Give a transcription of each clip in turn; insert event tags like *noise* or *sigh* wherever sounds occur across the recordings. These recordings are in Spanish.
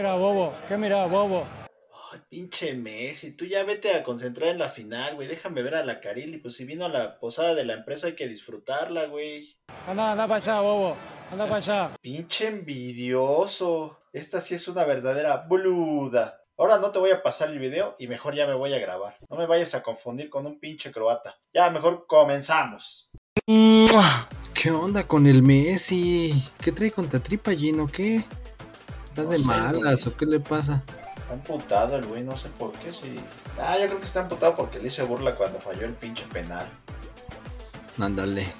mira, bobo? ¿Qué mira, bobo? Ay, pinche Messi, tú ya vete a concentrar en la final, güey. Déjame ver a la Carili. Pues si vino a la posada de la empresa hay que disfrutarla, güey. Anda, anda para allá, bobo. Anda para allá. Pinche envidioso. Esta sí es una verdadera boluda. Ahora no te voy a pasar el video y mejor ya me voy a grabar. No me vayas a confundir con un pinche croata. Ya, mejor comenzamos. ¿Qué onda con el Messi? ¿Qué trae contra tripa, Gino? ¿Qué? ¿Está No de sé, malas o qué le pasa? Está emputado el güey, no sé por qué. Sí. Ah, yo creo que está emputado porque le hice burla cuando falló el pinche penal. Ándale.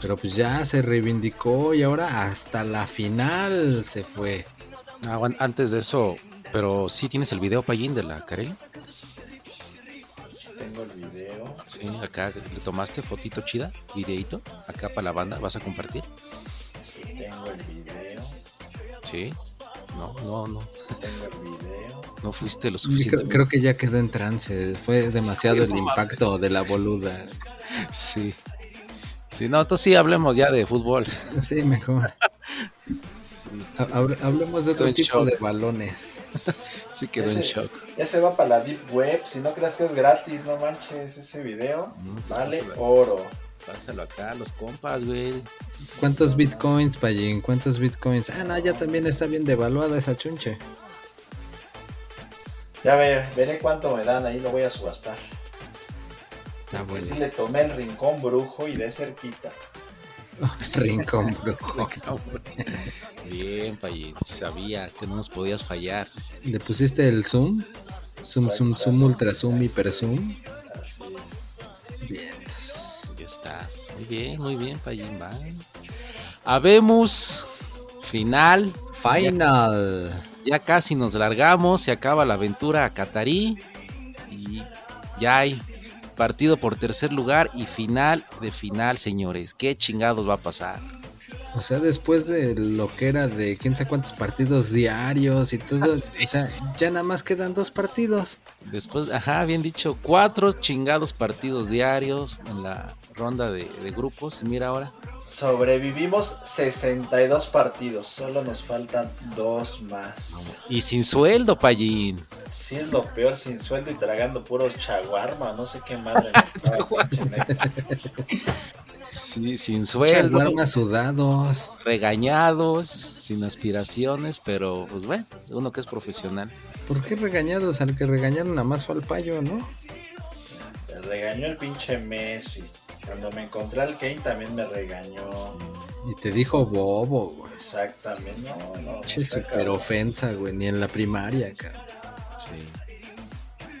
Pero pues ya se reivindicó y ahora hasta la final se fue. Ah, bueno, antes de eso, pero sí tienes el video, Payín, de la Kareli. Tengo el video. Sí, acá le tomaste fotito chida, videito, acá para la banda, ¿vas a compartir? Tengo el video. Sí. No, no, no, *laughs* no fuiste lo suficiente. creo que ya quedó en trance. Fue demasiado el impacto de la boluda. Sí. Sí, no, entonces sí hablemos ya de fútbol. *laughs* Sí, mejor. Ha- hable- Hablemos de otro en tipo shock. de balones. *laughs* Sí quedó en shock. Ya se va para la Deep Web. Si no creas que es gratis, no manches. Ese video Mm, vale oro. Pásalo acá a los compas, güey. ¿Cuántos bitcoins, Payín? ¿Cuántos bitcoins? Ah, no, ya también está bien devaluada esa chunche. Ya ver, veré cuánto me dan. Ahí lo voy a subastar. Ah, Pues sí bueno. le tomé el rincón brujo y de cerquita. *laughs* Rincón brujo. *laughs* Bien, Payín. Sabía que no nos podías fallar. ¿Le pusiste el zoom? Zoom, zoom, zoom, ultra zoom, hiper zoom. Muy bien, muy bien. Va. Habemos final. Final. Ya casi nos largamos, se acaba la aventura a Catarí y ya hay partido por tercer lugar y final de final, señores. ¿Qué chingados va a pasar? O sea, después de lo que era de quién sabe cuántos partidos diarios y todo, Sí. o sea, ya nada más quedan dos partidos. Después, ajá, bien dicho, cuatro chingados partidos diarios en la ronda de, de grupos. Mira ahora, Sobrevivimos 62 partidos. Solo nos faltan dos más. y sin sueldo, Payín. Sí es lo peor, sin sueldo y tragando puros chaguarma. No sé qué madre. *laughs* Sí, sin sueldo, sudados. regañados, sin aspiraciones, pero pues bueno, uno que es profesional. ¿Por qué regañados? Al que regañaron nada más fue al payo, ¿no? Me regañó el pinche Messi. Cuando me encontré al Kane también me regañó. Y te dijo bobo, güey. Exactamente. No, no. Che, super ofensa, güey, ni en la primaria, cara. Sí.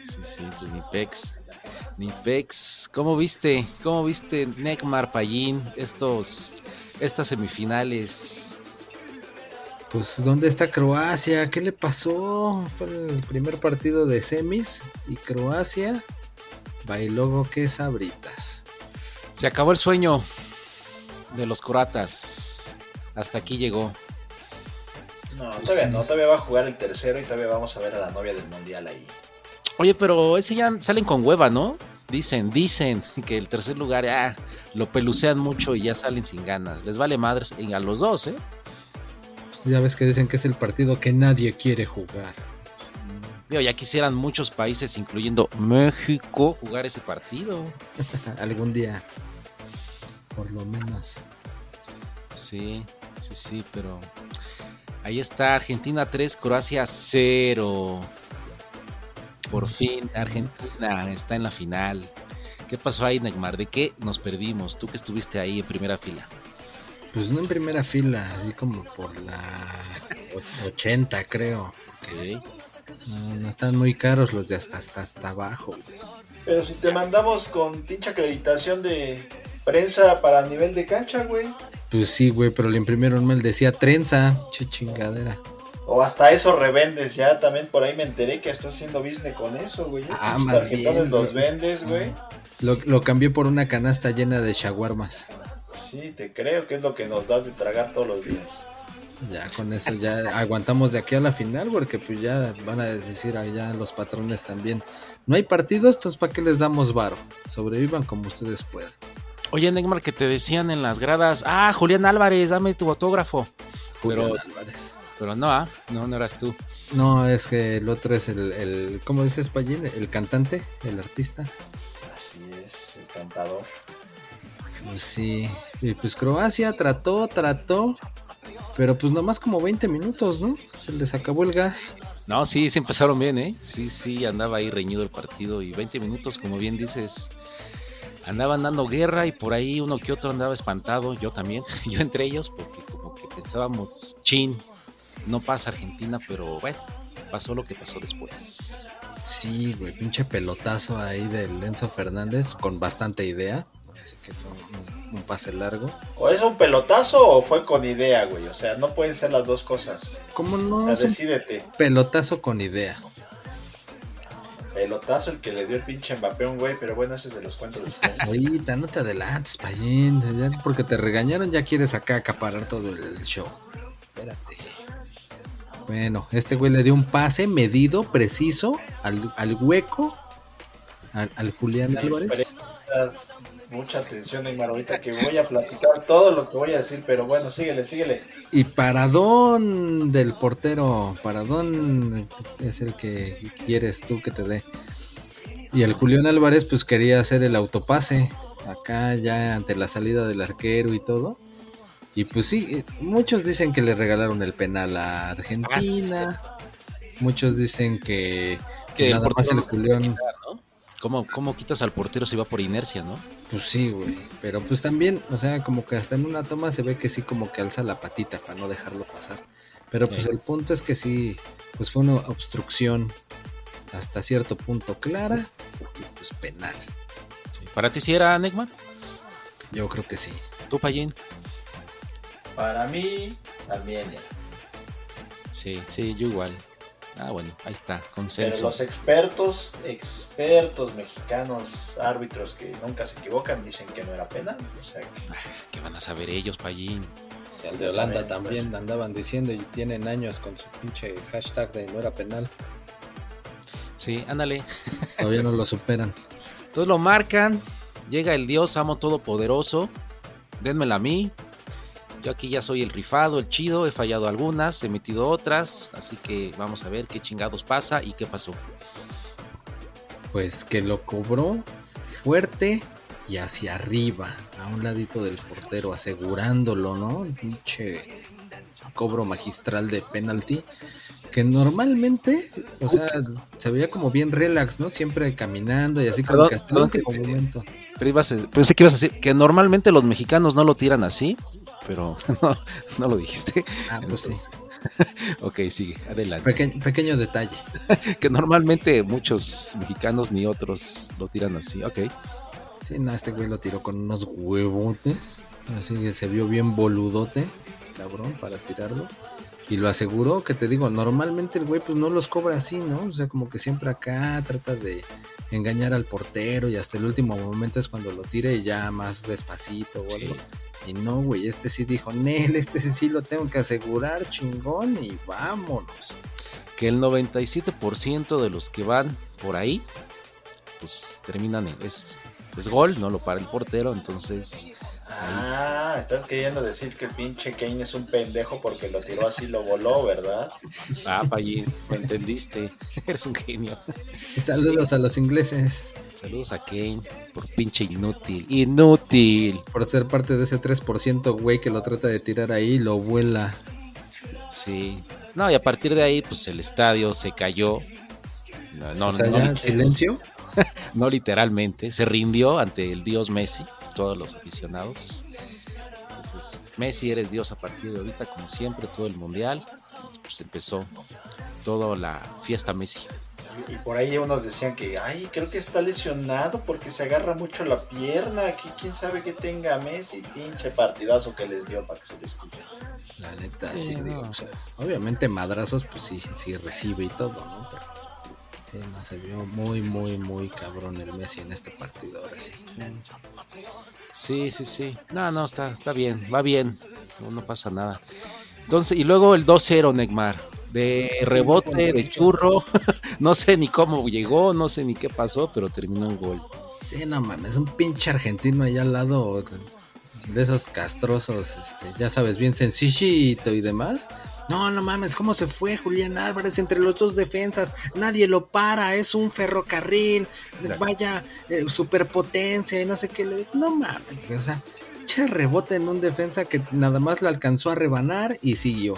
Sí, sí, pues ni Pex. Ni Pex. ¿Cómo viste? ¿Cómo viste Neymar Payín? Estos. Estas semifinales. Pues, ¿dónde está Croacia? ¿Qué le pasó? Fue el primer partido de semis y Croacia bailó que sabritas. Se acabó el sueño de los croatas. Hasta aquí llegó. No, todavía no. Todavía va a jugar el tercero y todavía vamos a ver a la novia del mundial ahí. Oye, pero ese ya salen con hueva, ¿no? Dicen, dicen *laughs* que el tercer lugar ah, lo pelucean mucho y ya salen sin ganas. Les vale madres y a los dos, ¿eh? Pues ya ves que dicen que es el partido que nadie quiere jugar. Digo, ya quisieran muchos países, incluyendo México, jugar ese partido. *laughs* Algún día. Por lo menos. Sí, sí, sí, pero ahí está Argentina 3, Croacia 0. Por fin Argentina está en la final. ¿Qué pasó ahí, Neymar? ¿De qué nos perdimos? Tú que estuviste ahí en primera fila. Pues no en primera fila, ahí como por la och- 80 creo. No, no están muy caros los de hasta, hasta, hasta abajo. güey. Pero si te mandamos con pinche acreditación de prensa para nivel de cancha, güey. Pues sí, güey, pero le imprimieron mal, decía trenza. Che chingadera. O hasta eso revendes, ya también por ahí me enteré que estás haciendo business con eso, güey. Ah, Tus más tarjetones bien, los vendes, güey. Lo, lo cambié por una canasta llena de shawarmas. Sí, te creo que es lo que nos das de tragar todos los días. Ya con eso ya aguantamos de aquí a la final, porque pues ya van a decir allá los patrones también. No hay partidos, entonces ¿para qué les damos varo? Sobrevivan como ustedes puedan. Oye, Neymar, que te decían en las gradas, ah, Julián Álvarez, dame tu autógrafo. Pero, Julián Álvarez. Pero no, ah, no, no eras tú. No, es que el otro es el, el ¿cómo dices, Payín? El cantante, el artista. Así es, el cantador. Pues sí, y pues Croacia trató, trató, pero pues nomás como 20 minutos, ¿no? Se les acabó el gas. No, sí, se empezaron bien, ¿eh? Sí, sí, andaba ahí reñido el partido y 20 minutos, como bien dices, andaban dando guerra y por ahí uno que otro andaba espantado, yo también, *laughs* yo entre ellos, porque como que pensábamos, chin, no pasa Argentina, pero bueno, pasó lo que pasó después. Sí, güey, pinche pelotazo ahí de Lenzo Fernández con bastante idea. Así que fue un, un pase largo. ¿O es un pelotazo o fue con idea, güey? O sea, no pueden ser las dos cosas. ¿Cómo O no? sea, Es un decídete. pelotazo con idea. Pelotazo el que le dio el pinche Mbappé a un güey, pero bueno, ese es de los cuentos después. Ahorita, no te adelantes, Payín. Porque te regañaron, ya quieres acá acaparar todo el show. Espérate. Bueno, este güey le dio un pase medido, preciso, al, al hueco, al, al Julián Álvarez. Mucha atención, Neymar, ahorita que voy a platicar todo lo que voy a decir, pero bueno, síguele, síguele. Y paradón del portero, paradón es el que quieres tú que te dé. Y el Julián Álvarez pues quería hacer el autopase acá ya ante la salida del arquero y todo. Y pues sí, muchos dicen que le regalaron el penal a Argentina. Muchos dicen que, Que el nada más el ¿no? ¿Cómo, ¿Cómo quitas al portero si va por inercia, no? pues sí, güey. Pero pues también, o sea, como que hasta en una toma se ve que sí como que alza la patita para no dejarlo pasar. Pero pues Sí. el punto es que sí, pues fue una obstrucción hasta cierto punto clara y pues penal. Sí. ¿Para ti sí era Neymar? Yo creo que sí. ¿Tú, Payín? Para mí, también era. Sí, sí, yo igual. Ah, bueno, ahí está, Pero consenso. los expertos, expertos mexicanos, árbitros que nunca se equivocan, dicen que no era penal. O sea, que ¿Qué van a saber ellos, Payín? Y al de Holanda también andaban diciendo y tienen años con su pinche hashtag de no era penal. Sí, ándale. Todavía no lo superan. Entonces lo marcan, llega el Dios amo todopoderoso, denmela a mí. Yo aquí ya soy el rifado, el chido, he fallado algunas, he metido otras, así que vamos a ver qué chingados pasa y qué pasó. Pues que lo cobró fuerte y hacia arriba, a un ladito del portero, asegurándolo, ¿no? Pinche cobro magistral de penalti. Que normalmente, o sea, se veía como bien relax, ¿no? Siempre caminando y así como que hasta el último momento. Pero ibas a- pensé que ibas a decir que normalmente los mexicanos no lo tiran así, pero *laughs* no, no lo dijiste. Ah, pues sí. *laughs* Ok, sigue, adelante. Peque- pequeño detalle. *laughs* Que normalmente muchos mexicanos ni otros lo tiran así, ok. Sí, no, este güey lo tiró con unos huevotes. Así que se vio bien boludote, cabrón, para tirarlo. Y lo aseguró, que te digo, normalmente el güey pues no los cobra así, ¿no? O sea, como que siempre acá trata de engañar al portero y hasta el último momento es cuando lo tire y ya más despacito o Sí. algo. Y no, güey, este sí dijo, Nel, este sí, sí lo tengo que asegurar, chingón, y vámonos. Que el 97% de los que van por ahí, pues terminan en, es, es gol, no lo para el portero, entonces Ah, estás queriendo decir que el pinche Kane es un pendejo porque lo tiró así, lo voló, ¿verdad? Ah, Payín, lo entendiste. Eres un genio. *laughs* Saludos a los ingleses Saludos a Kane por pinche inútil. Inútil. por ser parte de ese 3% güey que lo trata de tirar ahí y lo vuela. Sí. No, y a partir de ahí, pues el estadio se cayó. No, no, o sea, no, ya, lit- silencio. *laughs* no literalmente. Se rindió ante el dios Messi, todos los aficionados. Entonces, Messi eres dios a partir de ahorita, como siempre, todo el mundial. Pues empezó toda la fiesta Messi. Y por ahí unos decían que, ay, creo que está lesionado porque se agarra mucho la pierna. Aquí quién sabe que tenga Messi. Pinche partidazo que les dio para que se les quite. La neta, Sí, sí, no. digo, o sea, obviamente madrazos, pues sí, sí recibe y todo, ¿no? Pero sí, no, se vio muy, muy, muy cabrón el Messi en este partido, ahora sí. Sí, sí, sí. No, no, está, está bien, va bien. No, no pasa nada. Entonces, y luego el 2-0, Neymar. De rebote, de churro. *laughs* no sé ni cómo llegó, no sé ni qué pasó, pero terminó en gol. Sí, no mames, un pinche argentino allá al lado, de esos castrosos, este, ya sabes, bien sencillito y demás. No, no mames, ¿cómo se fue Julián Álvarez entre los dos defensas? Nadie lo para, es un ferrocarril, vaya eh, superpotencia y no sé qué. Le... No mames, o sea, che rebote en un defensa que nada más lo alcanzó a rebanar y siguió.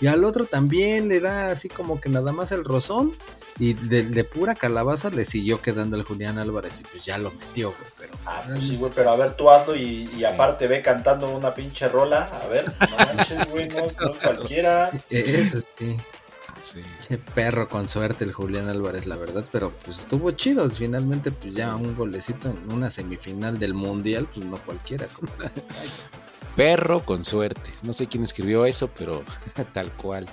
Y al otro también le da así como que nada más el rozón. Y de, pura calabaza le siguió quedando el Julián Álvarez. Y pues ya lo metió, güey. Pero, ah, pues sí, güey, pero a ver, tú ando y, aparte ve cantando una pinche rola. A ver, no manches, güey, no, *laughs* no cualquiera. Eso sí. Sí. Qué perro con suerte el Julián Álvarez, la verdad, pero pues estuvo chido. Finalmente, pues ya un golecito en una semifinal del Mundial, pues no cualquiera. *laughs* perro con suerte. No sé quién escribió eso, pero *laughs* tal cual.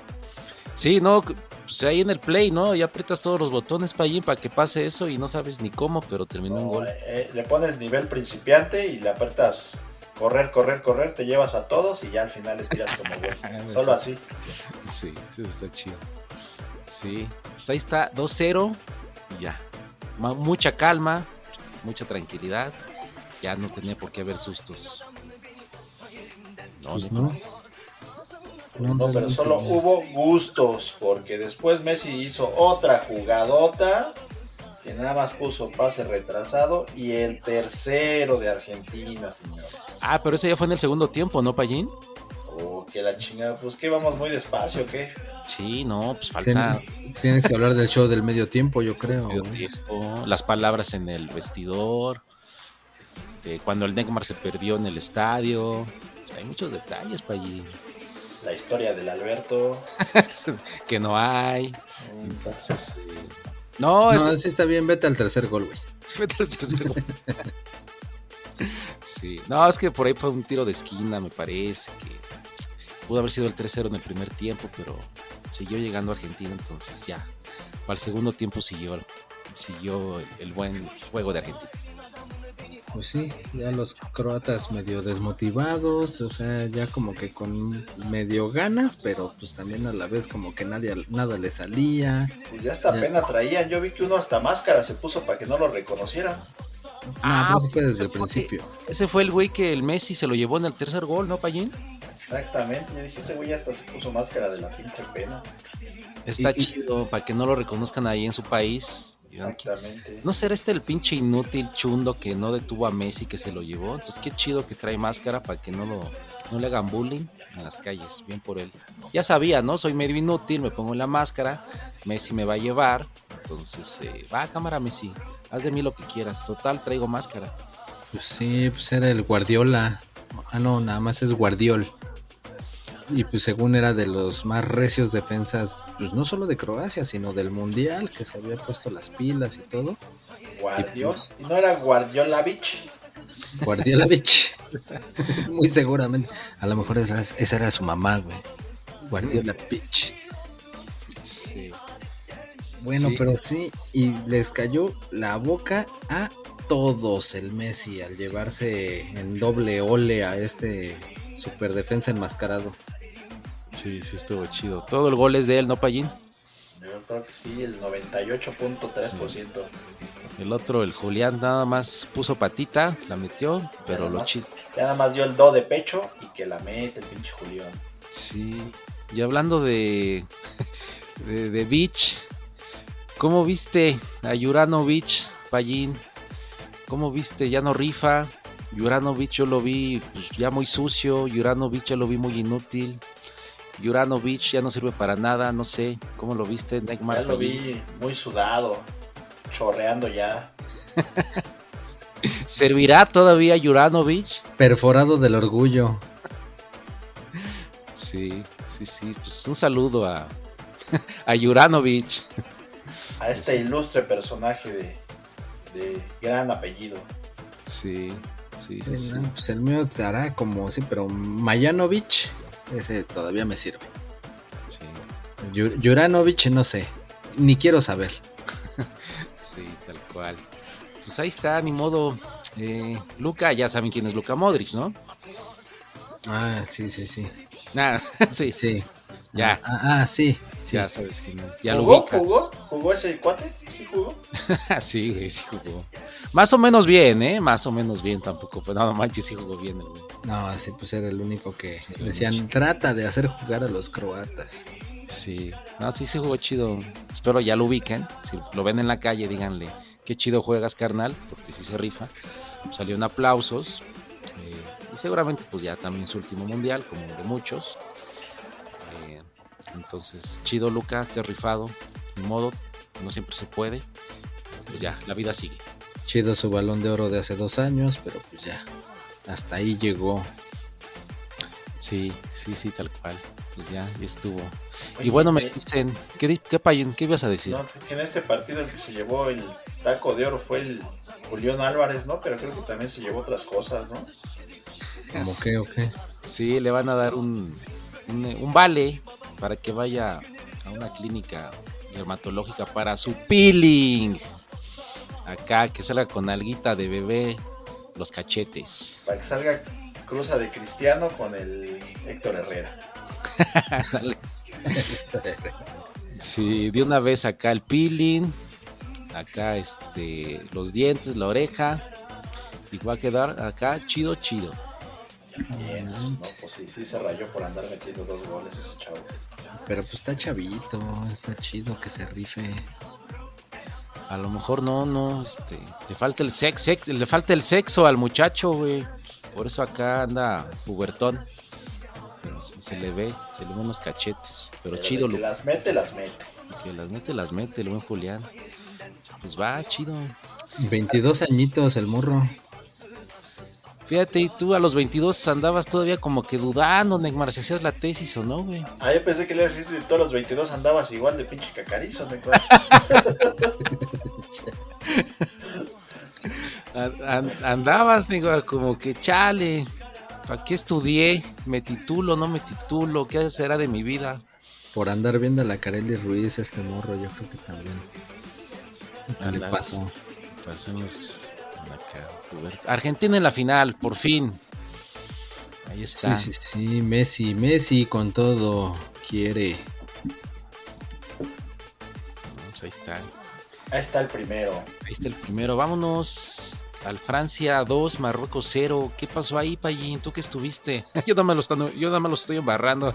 Sí, no, pues ahí en el play, ¿no? Ya aprietas todos los botones para allí para que pase eso y no sabes ni cómo, pero terminó un gol. Eh, le pones nivel principiante y le aprietas correr, correr, correr, te llevas a todos y ya al final le tiras como gol. *laughs* Solo así. Sí, eso está chido. Sí, pues ahí está, 2-0 y ya. Mucha calma, mucha tranquilidad. Ya no tenía por qué haber sustos. Pues no, no. pero solo hubo gustos, porque después Messi hizo otra jugadota, que nada más puso pase retrasado, y el tercero de Argentina, señores. Ah, pero ese ya fue en el segundo tiempo, ¿no, Payín? Oh, que la chingada, pues que vamos muy despacio, ¿qué? Sí, no, pues falta. Tienes, que hablar del show del medio tiempo, yo creo. las palabras en el vestidor, este, cuando el Neymar se perdió en el estadio, pues, hay muchos detalles para allí. La historia del Alberto. *laughs* que no hay. Entonces, eh, no, no, sí está bien, vete al tercer gol, güey. *laughs* Vete al tercer gol. sí, no, es que por ahí fue un tiro de esquina, me parece que pudo haber sido el 3-0 en el primer tiempo, pero siguió llegando a Argentina, entonces ya. Para el segundo tiempo siguió, siguió el buen juego de Argentina pues sí, ya los croatas medio desmotivados, o sea, ya como que con medio ganas, pero pues también a la vez como que nadie, nada le salía. Pues ya hasta pena traían, yo vi que uno hasta máscara se puso para que no lo reconocieran. Ah, pero eso fue desde el principio. Ese fue el güey que el Messi se lo llevó en el tercer gol, ¿no, Payín? Exactamente, yo dije, ese güey hasta se puso máscara de la pinche pena. Está chido, para que no lo reconozcan ahí en su país Exactamente. ¿No será este el pinche inútil chundo que no detuvo a Messi que se lo llevó? Entonces qué chido que trae máscara para que no, lo, no le hagan bullying en las calles. Bien por él. Ya sabía, ¿no? Soy medio inútil, me pongo la máscara, Messi me va a llevar. Entonces, eh, va, cámara Messi, haz de mí lo que quieras. Total, traigo máscara. Pues sí, pues era el Guardiola. Ah, no, nada más es Guardiol y pues según era de los más recios defensas, pues no solo de Croacia, sino del Mundial, que se había puesto las pilas y todo. Guardiol, pues, ¿Y no era Guardiolavich? Guardiolavich, *laughs* muy seguramente. A lo mejor esa, era su mamá, güey. Guardiolavich. Sí. Bueno, pero sí, y les cayó la boca a todos el Messi al llevarse en doble ole a este super defensa enmascarado. Sí, sí estuvo chido. Todo el gol es de él, ¿no, Payín? Yo creo que sí, el 98.3%. El otro, el Julián, nada más puso patita, la metió, pero lo chido. Ya nada más dio el do de pecho y que la mete el pinche Julián. Sí. Y hablando de, *laughs* de, de Beach, ¿cómo viste a Beach, Payín? ¿Cómo viste? Ya no rifa. Juranovic yo lo vi pues, ya muy sucio. Juranovic yo lo vi muy inútil. Juranovic ya no sirve para nada, no sé, ¿cómo lo viste, Neymar? Ya lo vi muy sudado, chorreando ya. *laughs* ¿Servirá todavía Juranovic? Perforado del orgullo. Sí, sí, sí, pues un saludo a, *laughs* a Juranovic. A este ilustre personaje de, de gran apellido. Sí, sí, sí. Pues el mío te hará como, sí, pero Mayanovic ese todavía me sirve. Sí. Juranovic, no sé. Ni quiero saber. sí, tal cual. Pues ahí está, ni modo. Eh, Luca, ya saben quién es Luca Modric, ¿no? Ah, sí, sí, sí. Ah, *laughs* sí, sí. Ya. Ah, ah, sí, Ya sabes quién es. Ya ¿Jugó, lo ¿Jugó? ¿Jugó ese cuate? ¿Sí jugó? *laughs* sí, güey, sí jugó. Más o menos bien, ¿eh? Más o menos bien tampoco. Pues nada manches, sí jugó bien el güey. No, sí, pues era el único que decían, trata de hacer jugar a los croatas. Sí, no, sí se jugó chido. Espero ya lo ubiquen. Si lo ven en la calle, díganle, qué chido juegas, carnal, porque sí se rifa. Salieron aplausos. eh, y seguramente, pues ya también su último mundial, como de muchos. Eh, entonces, chido, Luca, te rifado. Ni modo, no siempre se puede. Pues ya, la vida sigue. Chido su balón de oro de hace dos años, pero pues ya, hasta ahí llegó. Sí, sí, sí, tal cual. Pues ya, ya estuvo. Oye, Y bueno, me eh, dicen, ¿qué, di- qué, payón, qué ibas a decir? No, que en este partido el que se llevó el taco de oro fue el Julián Álvarez, ¿no? Pero creo que también se llevó otras cosas, ¿no? ¿Cómo Así. que o qué? Sí, le van a dar un, un, un vale para que vaya a una clínica dermatológica para su peeling. Acá, que salga con alguita de bebé los cachetes. Para que salga cruza de Cristiano con el Héctor Herrera. Dale. *laughs* sí, de una vez acá el peeling. Acá este los dientes, la oreja. Y va a quedar acá chido, chido. Bien, no, pues sí, sí se rayó por andar metiendo dos goles ese chavo. Pero pues está chavito, está chido que se rife. A lo mejor no, no, este, le falta el sexo, le falta el sexo al muchacho, güey. Por eso acá anda pubertón. Pero se, se le ve, se le ven unos cachetes. Pero Pero chido, lo las mete, las mete. que las mete, las mete, el buen Julián. Pues va, chido. 22 añitos el morro. Fíjate, y tú a los 22 andabas todavía como que dudando, Neymar, si hacías la tesis o no, güey. Ah, yo pensé que le habías dicho y todos los 22 andabas igual de pinche cacarizo, ¿me acuerdo? An- an- andabas, Neymar, como que chale. ¿Para qué estudié? ¿Me titulo, no me titulo? ¿Qué será de mi vida? Por andar viendo a la Carely Ruiz, este morro, yo creo que también. le Ándale. pasó. Roberto. Argentina en la final, por fin. Ahí está. Sí, sí, sí, Messi, Messi con todo quiere. Pues ahí está. Ahí está el primero. Ahí está el primero. Vámonos al Francia 2, Marruecos 0. ¿Qué pasó ahí, Payín? ¿Tú que estuviste? *laughs* yo nada más lo, estando- yo nada más lo estoy embarrando.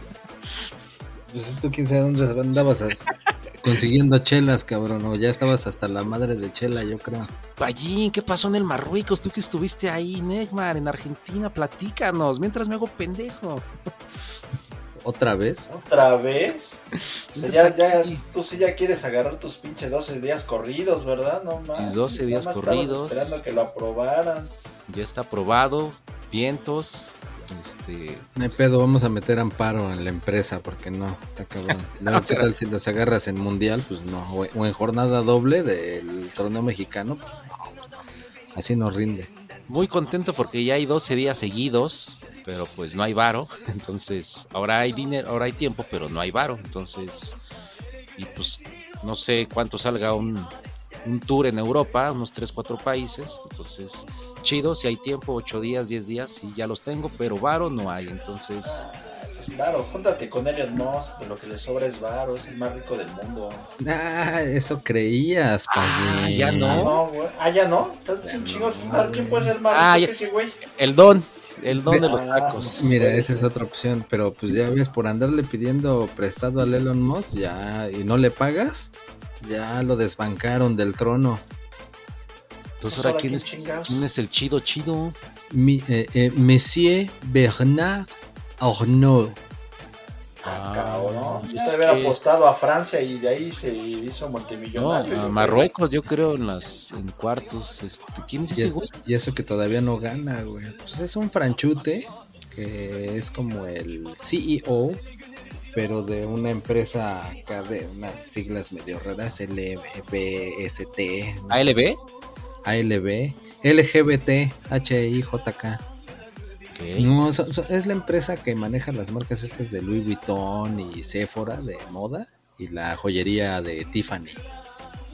Pues tú quién sabe dónde andabas as- consiguiendo chelas, cabrón, o ya estabas hasta la madre de chela, yo creo. Payín, ¿qué pasó en el Marruecos? Tú que estuviste ahí, Neymar, en Argentina, platícanos, mientras me hago pendejo. ¿Otra vez? ¿Otra vez? O sea, ya, ya, tú sí ya quieres agarrar tus pinche 12 días corridos, ¿verdad? No más. Mis 12 días corridos. esperando que lo aprobaran. Ya está aprobado, vientos, este, No hay pedo, vamos a meter amparo en la empresa, porque no, está cabrón. *laughs* Luego, ¿qué tal si los agarras en mundial? Pues no, o, en jornada doble del torneo mexicano, pues no, así no rinde. muy contento porque ya hay 12 días seguidos, pero pues no hay varo, *laughs* entonces ahora hay dinero, ahora hay tiempo, pero no hay varo, entonces y pues no sé cuánto salga un, un tour en Europa, unos 3, 4 países, entonces chido, si hay tiempo, 8 días, 10 días, sí ya los tengo, pero varo no hay, entonces Pues claro, júntate con Elon Musk, lo que le sobra es varo, es el más rico del mundo. Ah, eso creías, Ah, ya no. No. Ah, ya no. ¿Estás Ya bien no, chingos? güey. ¿Quién puede ser más Ah, rico ya- que ese güey? el don, el don de los Ah, tacos. Mira, esa es otra opción, pero pues ya ves, por andarle pidiendo prestado al Elon Musk, ya, y no le pagas, ya lo desbancaron del trono. Entonces Pues ahora quién ¿quién es, quién es el chido chido. Mi, eh, eh, Monsieur Bernard Arnault. Ah, cabrón. es le hubiera que- apostado a Francia y de ahí se hizo No, multimillonario. yo a creo. Marruecos, yo creo, en las en cuartos. Este, ¿Quién es Y, ese es- güey? y eso que todavía no gana, güey. Pues es un franchute que es como el CEO, pero de una empresa acá de unas siglas medio raras, LBST, ALB. ALB, LGBT, HIJK. Ok. No, so- so- es la empresa que maneja las marcas estas de Louis Vuitton y Sephora de moda y la joyería de Tiffany,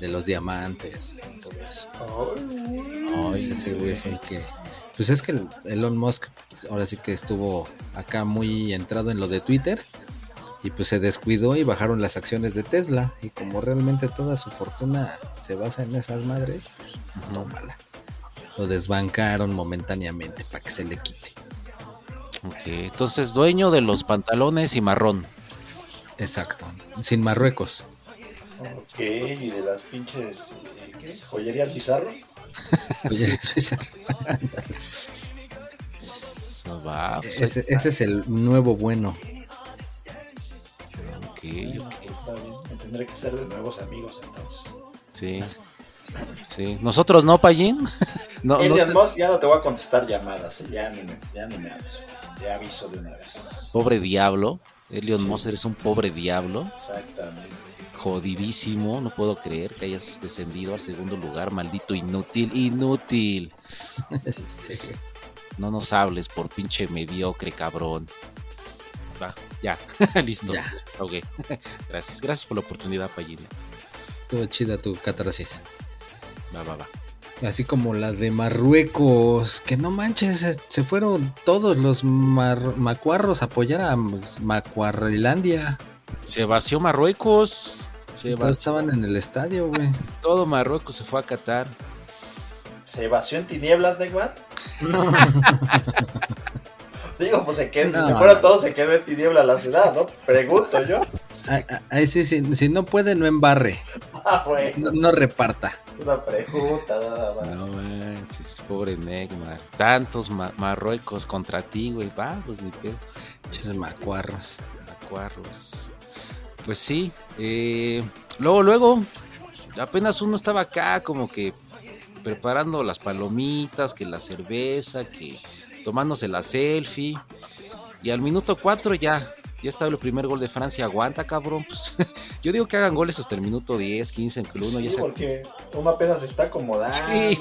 de los diamantes y todo eso. Ay, No, ese ese güey fue el que. Pues es que el- Elon Musk pues, ahora sí que estuvo acá muy entrado en lo de Twitter y pues se descuidó y bajaron las acciones de Tesla y como realmente toda su fortuna se basa en esas madres, pues tómala. Lo desbancaron momentáneamente para que se le quite. Ok, entonces dueño de los pantalones y marrón. Exacto. Sin Marruecos. Ok, y de las pinches eh, ¿qué? joyerías bizarro. *laughs* Eso *laughs* va, pues, ese, ese es el nuevo bueno. Ok, Bueno, ok, Está bien. Tendré que ser de nuevos amigos entonces. sí. Sí, nosotros no, Payín. *laughs* No, no Elon te- Musk, ya no te voy a contestar llamadas, ya ni me, ya ni me hables. Ya aviso de una vez. pobre diablo. Elion Moss, eres un pobre diablo. Exactamente. Jodidísimo. No puedo creer que hayas descendido al segundo lugar. Maldito inútil, inútil. *laughs* No nos hables por pinche mediocre, cabrón. Va, ya, *laughs* listo. Ya. Ok. Gracias, gracias por la oportunidad, Payín. Estuvo chida tu catarsis. Va, va, va. Así como la de Marruecos, que no manches, se, se fueron todos los mar- macuarros a apoyar a Macuarrilandia. Se vació Marruecos. Se Todos estaban en el estadio, güey. Todo Marruecos se fue a Qatar. ¿Se vació en tinieblas, Neguat? No. *laughs* *laughs* Digo, pues se quedó, No. si se fueron todos, se quedó en tinieblas la ciudad, ¿no? Pregunto yo. Ahí, ahí sí, sí, si no puede, no embarre, Ah, bueno, no, no reparta. una pregunta, nada más. No manches, pobre Neymar. Tantos ma- Marruecos contra ti, güey. Va, pues ni pedo. Pinches macuarros. Macuarros. Pues sí. eh, luego, luego, apenas uno estaba acá como que preparando las palomitas, que la cerveza, que tomándose la selfie. Y al minuto 4 ya, ya estaba el primer gol de Francia. Aguanta, cabrón. Pues, *laughs* yo digo que hagan goles hasta el minuto 10, 15, en que uno ya Sí, se... porque uno apenas se está acomodando Sí.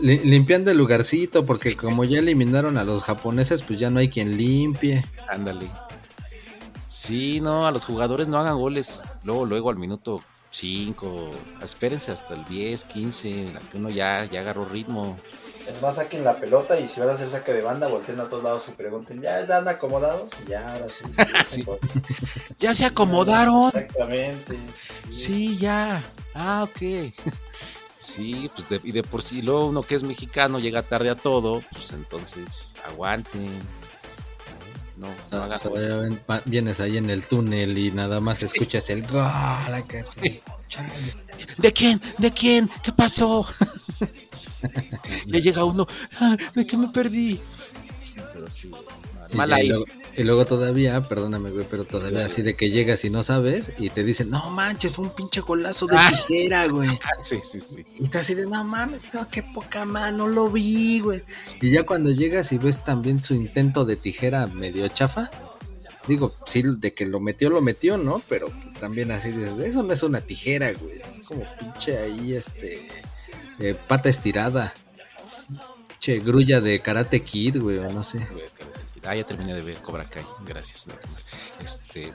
y Li- limpiando el lugarcito, porque como ya eliminaron a los japoneses, pues ya no hay quien limpie. Ándale. Sí, no, a los jugadores no hagan goles luego, luego al minuto 5. Espérense hasta el 10, 15, la que uno ya, ya agarró ritmo. Es más saquen la pelota y si van a hacer saque de banda, volteen a todos lados y pregunten, ¿ya están acomodados? Y ya, ahora sí. Sí. *laughs* ¡Ya se acomodaron! Exactamente. Sí, ya. Ah, ok. *laughs* Sí, pues de, y de por sí, luego uno que es mexicano llega tarde a todo, pues entonces aguanten. No, no va- vienes ahí en el túnel y nada más escuchas el gol. Sí. ¿De quién? ¿De quién? ¿Qué pasó? *laughs* ya llega uno. "Ah, ¿De qué me perdí? Pero sí, Y, mal luego, y luego todavía, perdóname, güey, pero todavía así de que llegas y no sabes y te dicen, no manches, fue un pinche golazo de Ah. tijera, güey. *laughs* Ah, sí, sí, sí. Y estás así de, no mames, no, qué poca mano, lo vi, güey. Y ya cuando llegas y ves también su intento de tijera medio chafa, digo, sí, de que lo metió, lo metió, ¿no? Pero también así dices, eso no es una tijera, güey. Es como pinche ahí, este, eh, pata estirada. Che, grulla de Karate Kid, güey, o no sé. Ah, ya terminé de ver Cobra Kai. Gracias. Este.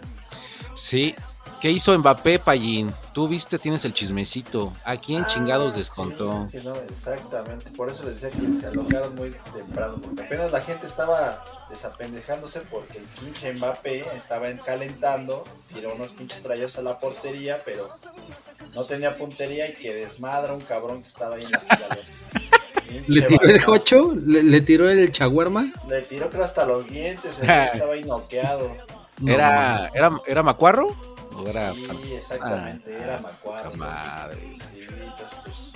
Sí. ¿Qué hizo Mbappé, Payín? Tú viste, tienes el chismecito. ¿A quién chingados Ah, descontó? sí, que no, exactamente, por eso les decía que se alocaron muy temprano, porque apenas la gente estaba desapendejándose porque el pinche Mbappé estaba calentando, tiró unos pinches trayos a la portería, pero no tenía puntería y que desmadra un cabrón que estaba ahí en la fila. ¿Le tiró el jocho? ¿Le, le tiró el chaguarma? Le tiró creo hasta los dientes, güey estaba ahí noqueado. No, ¿Era, era, ¿Era Macuarro? ¿O era Sí, exactamente, Ah, era ah, Macuaro. puta madre. Sí, entonces, pues,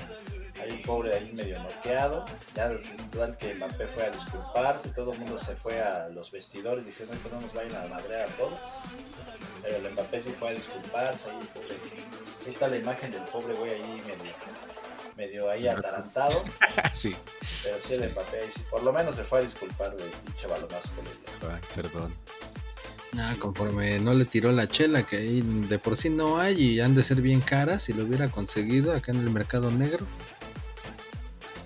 ahí pobre ahí medio noqueado. Ya total que Mbappé fue a disculparse, todo el mundo se fue a los vestidores, dijeron que no nos vayan a madrear a todos. Pero el Mbappé sí fue a disculparse, ahí el pobre. Ahí está la imagen del pobre güey ahí medio, medio ahí atarantado. *laughs* sí. Pero sí Mbappé ahí sí, por lo menos se fue a disculpar del pinche balonazo que le dio. Ay, perdón. Ah, conforme no le tiró la chela, que ahí de por sí no hay y han de ser bien caras, si lo hubiera conseguido acá en el mercado negro.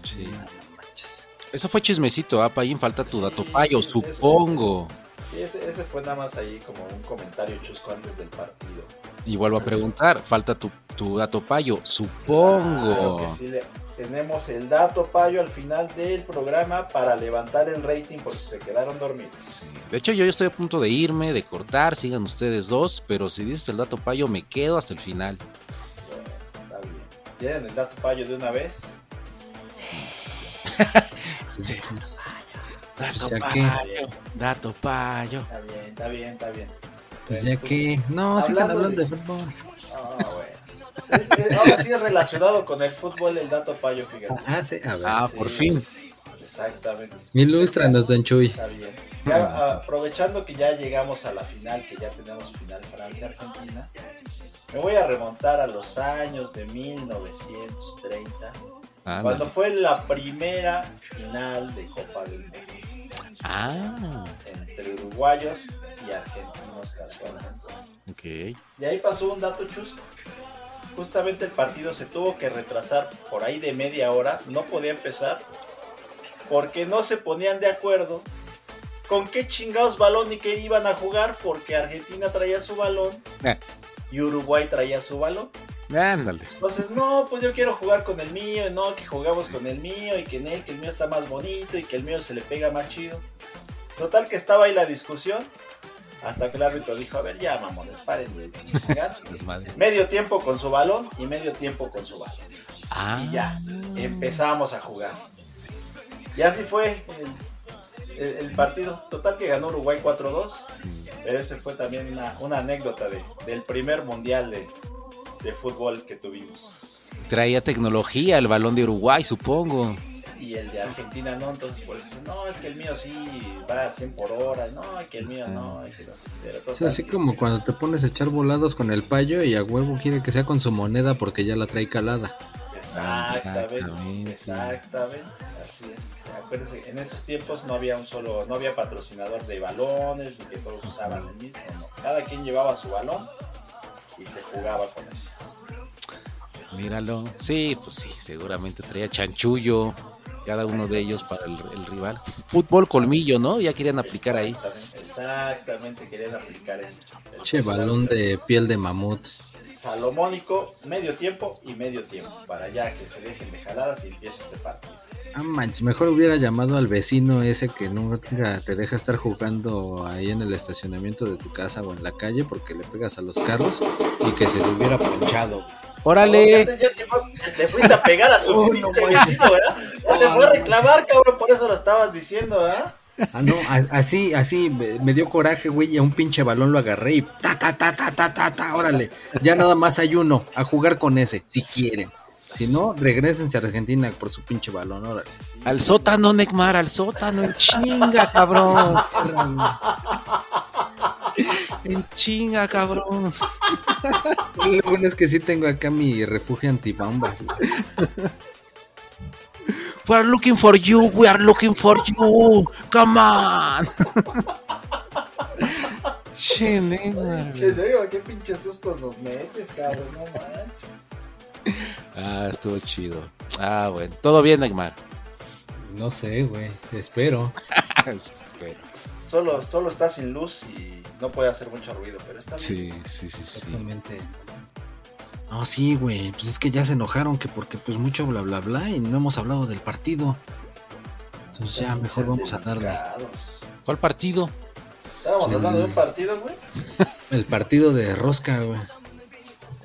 Sí. No, no manches. Eso fue chismecito, ¿ah, Payín? Falta tu dato payo, sí, supongo. Y ese, ese fue nada más ahí como un comentario chusco antes del partido. Y vuelvo a preguntar, falta tu, tu dato payo, supongo. Claro que sí, le- tenemos el dato payo al final del programa para levantar el rating por si se quedaron dormidos. Sí. De hecho, yo ya estoy a punto de irme, de cortar, sigan ustedes dos, pero si dices el dato payo, me quedo hasta el final. Bueno, está bien. ¿Tienen el dato payo de una vez? *laughs* Dato ya que- payo, dato payo. Está bien, está bien, está bien. Pues Bueno, ya que. No, sigan hablando de, de- fútbol. Ah, bueno. Es- es- ahora sí es relacionado con el fútbol el dato payo, fíjate. Ah, sí, a ver. Ah, por Sí. fin. Exactamente. Ilústranos, Don Chuy. Está bien. Ya, ah, aprovechando que ya llegamos a la final, que ya tenemos final Francia-Argentina, me voy a remontar a los años de 1930, Ándale. cuando fue la primera final de Copa del Mundo Ah, entre uruguayos y argentinos casualmente. ok. Y ahí pasó un dato chusco. Justamente el partido se tuvo que retrasar por ahí de media hora, no podía empezar, porque no se ponían de acuerdo con qué chingados balón y qué iban a jugar, porque Argentina traía su balón Eh. y Uruguay traía su balón. Ándale. Entonces, no, pues yo quiero jugar con el mío, no, que jugamos con el mío y que en él, que el mío está más bonito y que el mío se le pega más chido. Total que estaba ahí la discusión, hasta que el árbitro dijo, a ver, ya mamones, paren *laughs* medio tiempo con su balón y medio tiempo con su balón. Ah, Y ya, empezamos a jugar. Y así fue el, el- el partido. Total que ganó Uruguay 4-2. sí. Pero ese fue también una, una anécdota de- del primer mundial de, de fútbol que tuvimos. Traía tecnología el balón de Uruguay, supongo. Y el de Argentina no, entonces por eso dicen, no, es que el mío sí va a 100 por hora, no, y que el mío no, y que no. Pero Es así como cuando te pones a echar volados con el payo y a huevo quiere que sea con su moneda porque ya la trae calada. Exactamente, Exactamente. exactamente, así es. Acuérdense, en esos tiempos no había un solo, no había patrocinador de balones, ni que todos usaban el mismo, no. Cada quien llevaba su balón y se jugaba con eso. Míralo. Sí, pues sí, seguramente traía chanchullo. Cada uno de ellos para el, el rival. Fútbol colmillo, ¿no? Ya querían aplicar ahí. Exactamente, querían aplicar eso. El Che, balón de piel de mamut. Salomónico, medio tiempo y medio tiempo, para ya que se dejen de jaladas y empiece este partido. Ah, manches, mejor hubiera llamado al vecino ese que nunca te deja estar jugando ahí en el estacionamiento de tu casa o en la calle porque le pegas a los carros y que se le hubiera ponchado. ¡Órale! te- ya te fue- le fuiste a pegar a su *laughs* Oh, no vecino, ¿verdad? Ya te fue a reclamar, cabrón, por eso lo estabas diciendo, ¿ah? Ah, no, así, así, me me dio coraje, güey, y a un pinche balón lo agarré y ta, ta, ta, ta, ta, ta, ta, órale. Ya nada más hay uno, a jugar con ese, si quieren. Si no, regresense a Argentina por su pinche balón, órale. Al sótano, Necmar, al sótano, en chinga, cabrón. En chinga, cabrón. Lo bueno es que sí tengo acá mi refugio antibombas. We are looking for you, we are looking for you. Come on. Che, Necmar. Che, qué pinches sustos nos metes, cabrón, no manches. Ah, estuvo chido. Ah, bueno. Todo bien, Necmar. No sé, güey, espero. *laughs* Espera. Solo, solo está sin luz y no puede hacer mucho ruido, pero está Sí, bien. sí, sí, sí. Exactamente. No, sí, güey, pues es que ya se enojaron que porque pues mucho bla bla bla y no hemos hablado del partido. Entonces ya mejor vamos a darle. ¿Cuál partido? Estábamos hablando de un partido, güey. *laughs* El partido de rosca, güey.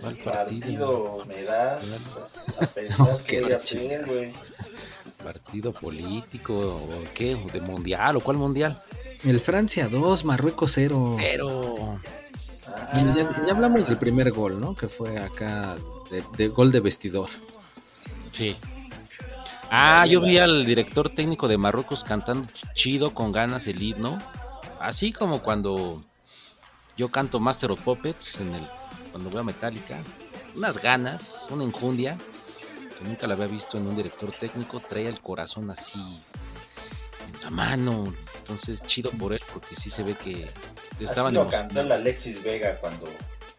¿Cuál Partido, partido? me das a pensar No, qué qué voy a la hacer, güey. ¿Partido político o qué? ¿O ¿De mundial o cuál mundial? El Francia 2, Marruecos 0. Pero. Bueno, ya, ya hablamos del primer gol, ¿no? Que fue acá de, de gol de vestidor. Sí. Ah, yo vi al director técnico de Marruecos cantando chido con ganas el himno. Así como cuando yo canto Master of Puppets en el, cuando voy a Metallica. Unas ganas, una enjundia que nunca la había visto en un director técnico. Trae el corazón así mano. Entonces, chido por él porque sí se ve que estaban Así lo cantó el. Alexis Vega cuando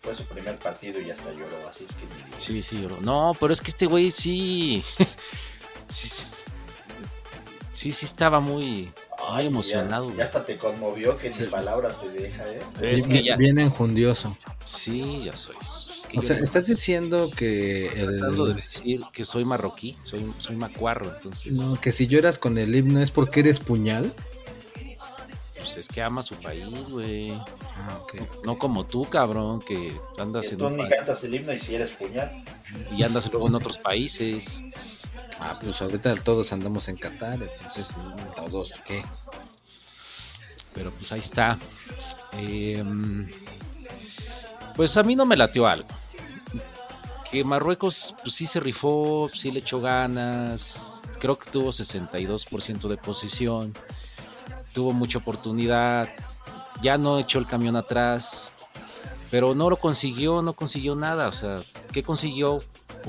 fue su primer partido y hasta lloró, así es que... Sí, sí, lloró. No, pero es que este güey sí. *laughs* sí, sí, estaba muy, muy Ay, emocionado. Ya, güey. ya hasta te conmovió que ni palabras te deja, ¿eh? Es que ya. Bien enjundioso. Sí, ya soy. Que O yo sea, no- estás diciendo que tratando de el, decir que soy marroquí, soy, soy macuarro, entonces no, que si lloras con el himno es porque eres puñal. pues es que ama su país, güey. Ah, ok. No como tú, cabrón, que andas Que en tú ni cantas el himno y si eres puñal. y andas luego en otros países. Ah, pues ahorita todos andamos en Qatar, entonces todos, ¿qué? Pero pues ahí está. Em, pues a mí no me latió algo. Que Marruecos, pues sí se rifó, sí le echó ganas. Creo que tuvo 62% de posición. Tuvo mucha oportunidad. Ya no echó el camión atrás. Pero no lo consiguió, no consiguió nada. O sea, ¿qué consiguió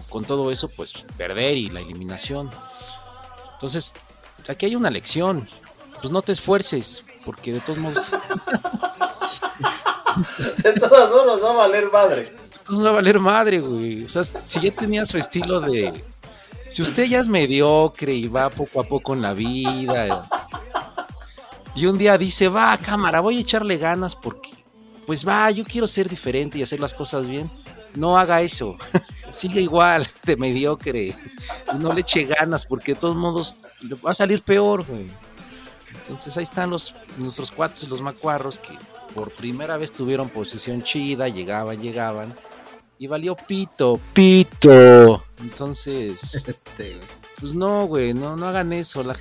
con todo eso? Pues perder y la eliminación. Entonces, aquí hay una lección. Pues no te esfuerces, porque de todos modos *laughs* De todas formas va a valer madre. Entonces no va a valer madre, güey. O sea, si ya tenía su estilo de. Si usted ya es mediocre y va poco a poco en la vida. Y un día dice, va, cámara, voy a echarle ganas porque. Pues va, yo quiero ser diferente y hacer las cosas bien. No haga eso. *laughs* Sigue igual de mediocre. No le eche ganas porque de todos modos le va a salir peor, güey. Entonces ahí están los nuestros cuates, los macuarros, que por primera vez tuvieron posición chida, llegaban, llegaban. Y valió pito, pito. Entonces, *laughs* Este, pues no, güey, no, no hagan eso. La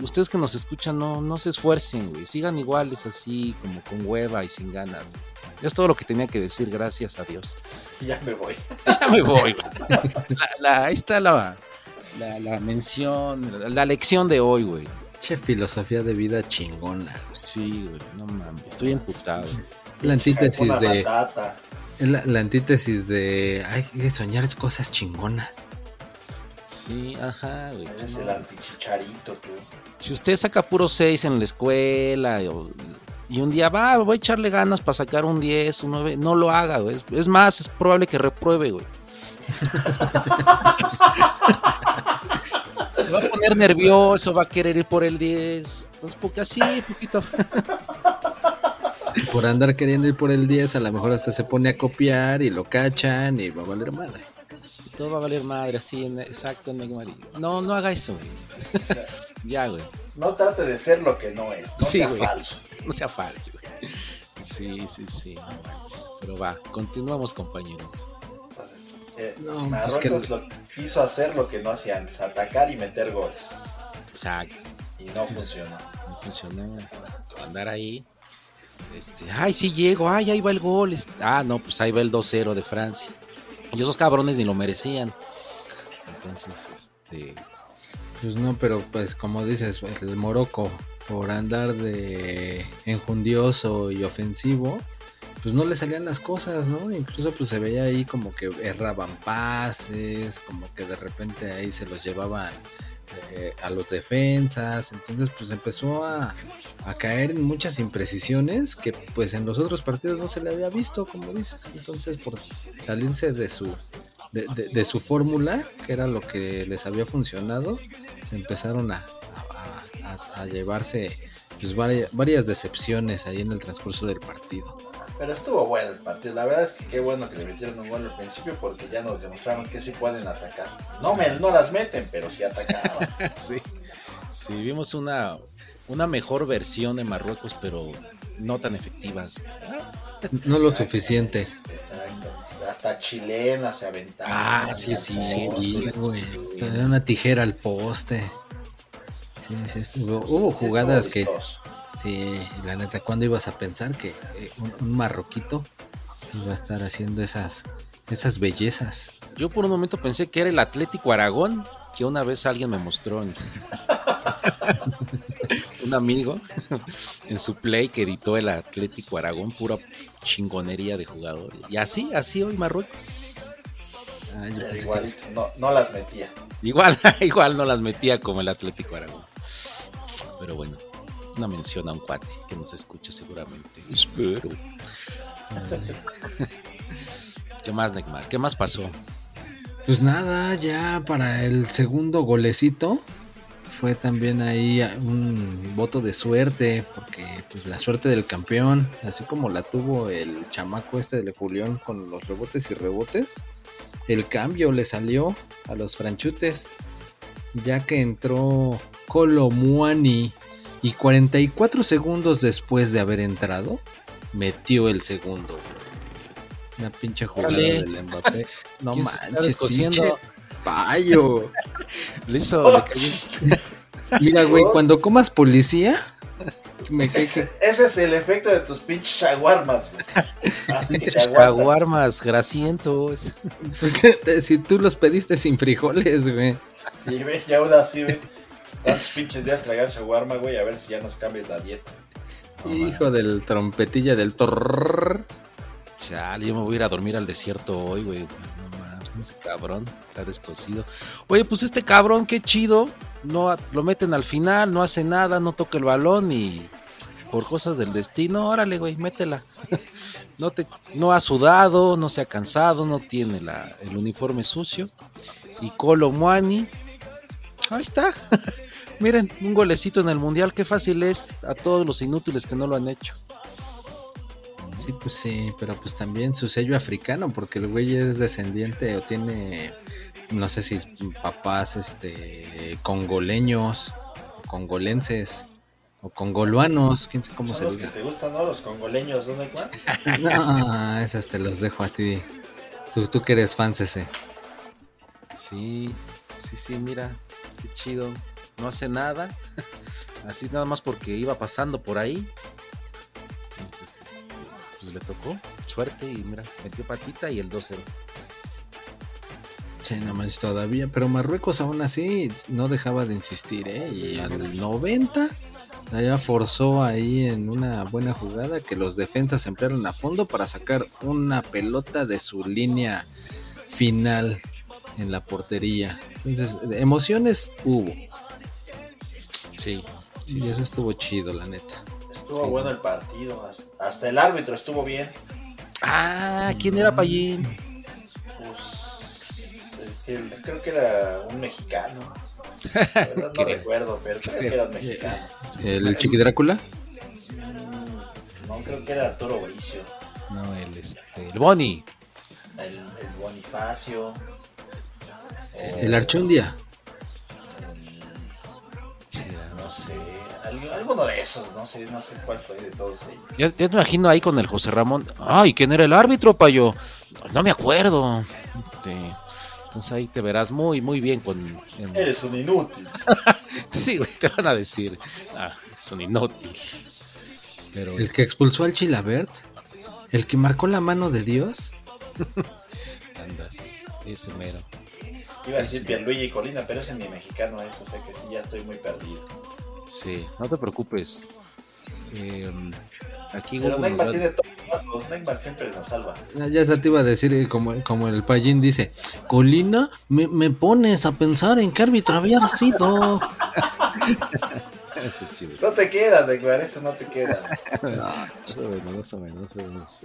ustedes que nos escuchan, no, no se esfuercen, güey. Sigan iguales así, como con hueva y sin ganas. güey. Es todo lo que tenía que decir, gracias a Dios. Ya me voy. *laughs* Ya me voy, güey. La- la- ahí está la, la, la mención, la, la lección de hoy, güey. Che, filosofía de vida chingona. Sí, güey, no mames, estoy emputado. La antítesis de. Es La, la antítesis de. Hay que soñar cosas chingonas. Sí, ajá, güey. Eres no. el antichicharito, tú. Si usted saca puro 6 en la escuela o- y un día va, voy a echarle ganas para sacar un 10, un 9, no lo haga, güey. Es, es más, es probable que repruebe, güey. *laughs* Se va a poner nervioso, va a querer ir por el 10. Entonces, porque así, poquito. Por andar queriendo ir por el 10, a lo mejor hasta se pone a copiar y lo cachan y va a valer madre. Todo va a valer madre, así, en- exacto, en Neymar. No, no haga eso, güey. *laughs* ya, güey. No trate de ser lo que no es. No Sí, sea güey. falso. No sea falso, güey. Sí, sí, sí. no manches. Pero va, continuamos, compañeros. Entonces, eh, No, pues Marruecos que- lo quiso hacer lo que no hacía antes, atacar y meter goles. Exacto. Y no funcionó. No funcionó. Andar ahí. Este, ay, sí llego. Ay, ahí va el gol. Este, Ah, no, pues ahí va el 2-0 de Francia. Y esos cabrones ni lo merecían. Entonces, este. Pues no, pero pues como dices, el Morocco, por andar de enjundioso y ofensivo, pues no le salían las cosas, ¿no? Incluso pues se veía ahí como que erraban pases, como que de repente ahí se los llevaban eh, a los defensas, entonces pues empezó a, a caer en muchas imprecisiones que pues en los otros partidos no se le había visto, como dices, entonces por salirse de su de, de- su fórmula, que era lo que les había funcionado, empezaron a- a llevarse pues, varias, varias decepciones ahí en el transcurso del partido. Pero estuvo bueno el partido. La verdad es que qué bueno que le metieron un gol al principio porque ya nos demostraron que sí pueden atacar. No, me, no las meten, pero sí atacaban. *laughs* sí. Sí, vimos una, una mejor versión de Marruecos, pero no tan efectivas. No lo suficiente. Exacto. Hasta chilena se aventaron. Ah, sí, sí, sí, Sí, güey. Le dio una tijera al poste. Sí, sí, estuvo- hubo jugadas que, sí, la neta, ¿cuándo ibas a pensar que eh, un, un marroquito iba a estar haciendo esas, esas bellezas? Yo por un momento pensé que era el Atlético Aragón, que una vez alguien me mostró en- *laughs* un amigo *laughs* en su play que editó el Atlético Aragón, pura chingonería de jugadores. Y así, así hoy Marruecos. Ah, yo pensé que- Igual no, no las metía. Igual, *laughs* igual no las metía como el Atlético Aragón. Pero bueno, una mención a un cuate que nos escucha seguramente. Espero. *laughs* ¿Qué más, Neymar? ¿Qué más pasó? Pues nada, ya para el segundo golecito fue también ahí un voto de suerte, porque pues la suerte del campeón, así como la tuvo el chamaco este de Julián con los rebotes y rebotes, el cambio le salió a los franchutes, ya que entró Colomuani y 44 segundos después de haber entrado, metió el segundo. Una pinche jugada del Mbappé. No ¿Quién se está manches, pinche payo. *laughs* Le cayó- *laughs* Mira, güey, cuando comas policía, Me cae que- Ese, ese es el efecto de tus pinches shawarmas, güey. *laughs* Shawarmas grasientos. pues, si tú los pediste sin frijoles, güey. Y ve, y aún así, ve. Tantos pinches días tragar shawarma, güey, a ver si ya nos cambias la dieta. No, Hijo del trompetilla del torrrr. Chale, yo me voy a ir a dormir al desierto hoy, güey. No mames, ese cabrón está descosido. Oye, pues este cabrón, qué chido. No, lo meten al final, no hace nada, no toca el balón y por cosas del destino, órale, güey, métela. *laughs* No, te, no ha sudado, no se ha cansado, no tiene la, el uniforme sucio. Y Colo Muani, ahí está. *laughs* Miren, un golecito en el mundial, qué fácil es a todos los inútiles que no lo han hecho. Sí, pues sí, pero pues también su sello africano, porque el güey es descendiente o tiene, no sé si papás, este, congoleños, o congolenses, o congoluanos, quién sabe cómo Son se los que te gustan, ¿no? Los congoleños, ¿dónde cuál? *laughs* No, esas te los dejo a ti. Tú, tú que eres fan ese. Sí, sí, sí, mira, qué chido. No hace nada. Así nada más porque iba pasando por ahí. Entonces, pues le tocó. Suerte y mira, metió patita y el 2-0. Sí, nada más todavía, pero Marruecos aún así no dejaba de insistir, ¿eh? Y al 90 allá forzó ahí en una buena jugada que los defensas emplearon a fondo para sacar una pelota de su línea final en la portería. Entonces, emociones hubo. Sí. Eso estuvo chido, la neta. Estuvo Sí. bueno el partido. hasta- el árbitro estuvo bien. Ah, ¿quién era Payín? Pues, creo que era un mexicano. *laughs* No Creo. recuerdo, pero creo que era un mexicano. ¿El Chiqui Drácula? Mm, No, creo que era Arturo Bricio. No, el este. El Boni. El, el Bonifacio. El Archundia. Sé, algo- alguno de esos, no sé, no sé cuál fue de todos ellos. Ya, ya te imagino ahí con el José Ramón. Ay, ¿quién era el árbitro, Payo? No me acuerdo. Este, entonces ahí te verás muy, muy bien con. en- Eres un inútil. *laughs* Sí, güey, te van a decir. Ah, es un inútil. Pero El que expulsó al Chilabert. El que marcó la mano de Dios. *laughs* anda, ese mero. Iba a decir Pierluigi Colina, pero ese ni mexicano es, o sea que sí, ya estoy muy perdido. Sí, no te preocupes. Eh, aquí Pero Google Neymar va- tiene todos Neymar siempre nos salva. Ah, Ya se te iba a decir, eh, como, como el payín dice, Colina, me, me pones a pensar en qué árbitro había sido. *laughs* Chido. No te quedas, Neymar, eso no te queda. *laughs* Más o menos, más o menos, más o menos.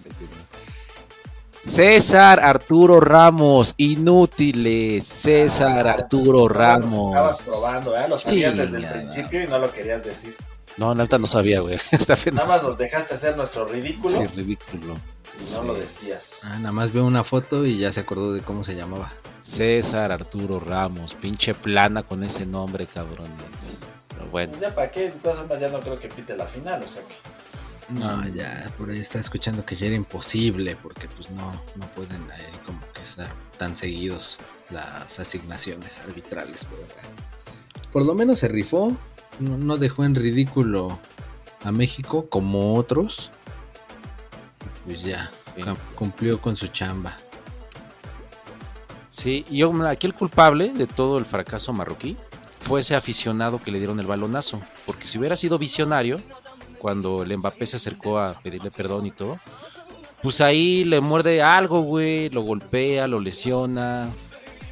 César Arturo Ramos, inútiles. César Arturo Ramos. Estabas probando, ¿eh? Lo sabías Sí, desde el principio y no lo querías decir. No, la neta no sabía, güey. *laughs* Está Nada más nos dejaste hacer nuestro ridículo Sí, ridículo. y no Sí. lo decías. Ah, nada más veo una foto y ya se acordó de cómo se llamaba. César Arturo Ramos, pinche plana con ese nombre, cabrones. Pero bueno, ya para qué, de todas formas ya no creo que pite la final, o sea que. No, ya, por ahí está escuchando que ya era imposible, porque pues no, no pueden ahí como que estar tan seguidos las asignaciones arbitrales. Pero. Por lo menos se rifó, no, no dejó en ridículo a México como otros. Pues ya, Sí. cumplió con su chamba. Sí, y aquí el culpable de todo el fracaso marroquí fue ese aficionado que le dieron el balonazo. Porque si hubiera sido visionario, cuando el Mbappé se acercó a pedirle perdón y todo, pues ahí le muerde algo, güey, lo golpea, lo lesiona,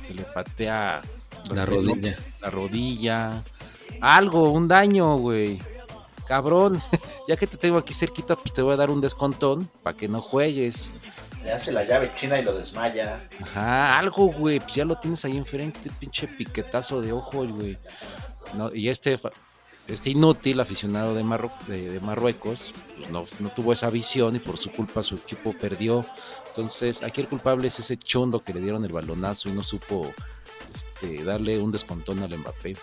se le patea La rodilla. la rodilla, algo, un daño, güey. Cabrón, *laughs* ya que te tengo aquí cerquita, pues te voy a dar un descontón para que no juegues. Le hace la llave china y lo desmaya. Ajá, algo, güey, pues ya lo tienes ahí enfrente, pinche piquetazo de ojo, güey. No, y este, este inútil aficionado de, Marro- de, de Marruecos, pues no, no tuvo esa visión y por su culpa su equipo perdió. Entonces, aquí el culpable es ese chondo que le dieron el balonazo y no supo este, darle un descontón al Mbappé.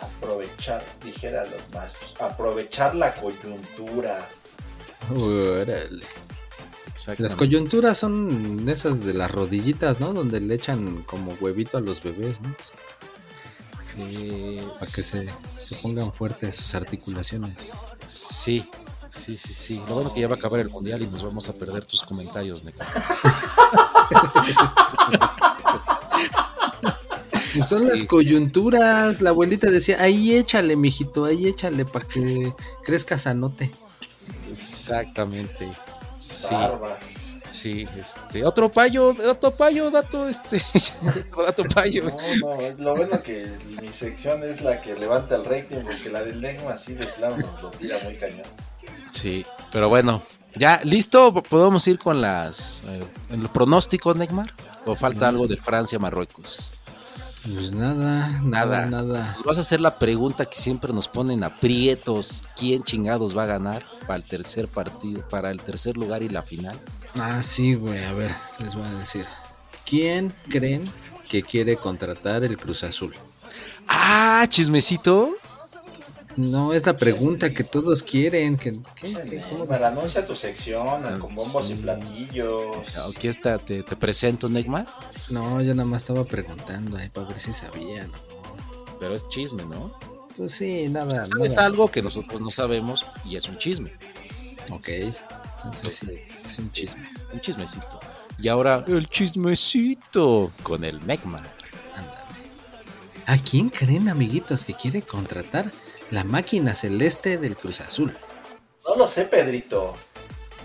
Aprovechar, dijera los maestros, aprovechar la coyuntura. Órale. Las coyunturas son esas de las rodillitas, ¿no? Donde le echan como huevito a los bebés, ¿no? Eh, para que se, se pongan fuertes sus articulaciones. Sí, sí, sí, sí. Lo bueno que ya va a acabar el mundial y nos vamos a perder tus comentarios, Neco. Pues son Sí. las coyunturas. La abuelita decía, ahí échale, mijito, ahí échale para que crezca sanote. Exactamente. Sí, Barbas. Sí. Este, otro payo, otro payo, dato, este, *laughs* dato payo. No, no, lo bueno que mi sección es la que levanta el rating, porque la del lengua así de plano lo tira muy cañón. Sí, pero bueno, ya listo, podemos ir con las eh, en los pronósticos, Neymar. ¿O falta algo de Francia, Marruecos? Pues nada, Nada. nada, nada. Nos vas a hacer la pregunta que siempre nos ponen aprietos, ¿quién chingados va a ganar para el tercer partido, para el tercer lugar y la final? Ah, sí, güey, a ver, les voy a decir. ¿Quién creen que quiere contratar el Cruz Azul? Ah, chismecito. No, es la pregunta que todos quieren. Que, ¿qué? ¿Qué? ¿Cómo? Para anuncia tu sección con bombos y platillos. Aquí está, te, te presento, Neymar. No, yo nada más estaba preguntando ahí para ver si sabían. Pero es chisme, ¿no? Pues sí, nada, Es nada. algo que nosotros no sabemos y es un chisme. Ok. Entonces sí, es un chisme. Es un chismecito. Y ahora el chismecito con el. Ándale. ¿A quién creen, amiguitos, que quiere contratar la máquina celeste del Cruz Azul? No lo sé, Pedrito.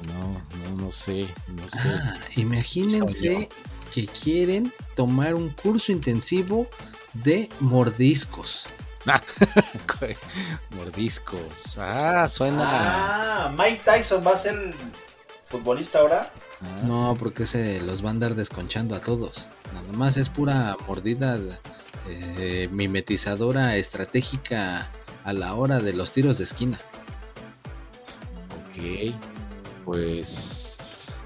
No, no, no sé, no sé. Ah, imagínense que quieren tomar un curso intensivo de mordiscos. *laughs* Mordiscos. Ah, suena. Ah, Mike Tyson va a ser futbolista ahora. Ah, No, porque se los va a andar desconchando a todos. Nada más es pura mordida eh, mimetizadora estratégica a la hora de los tiros de esquina. Ok. Pues.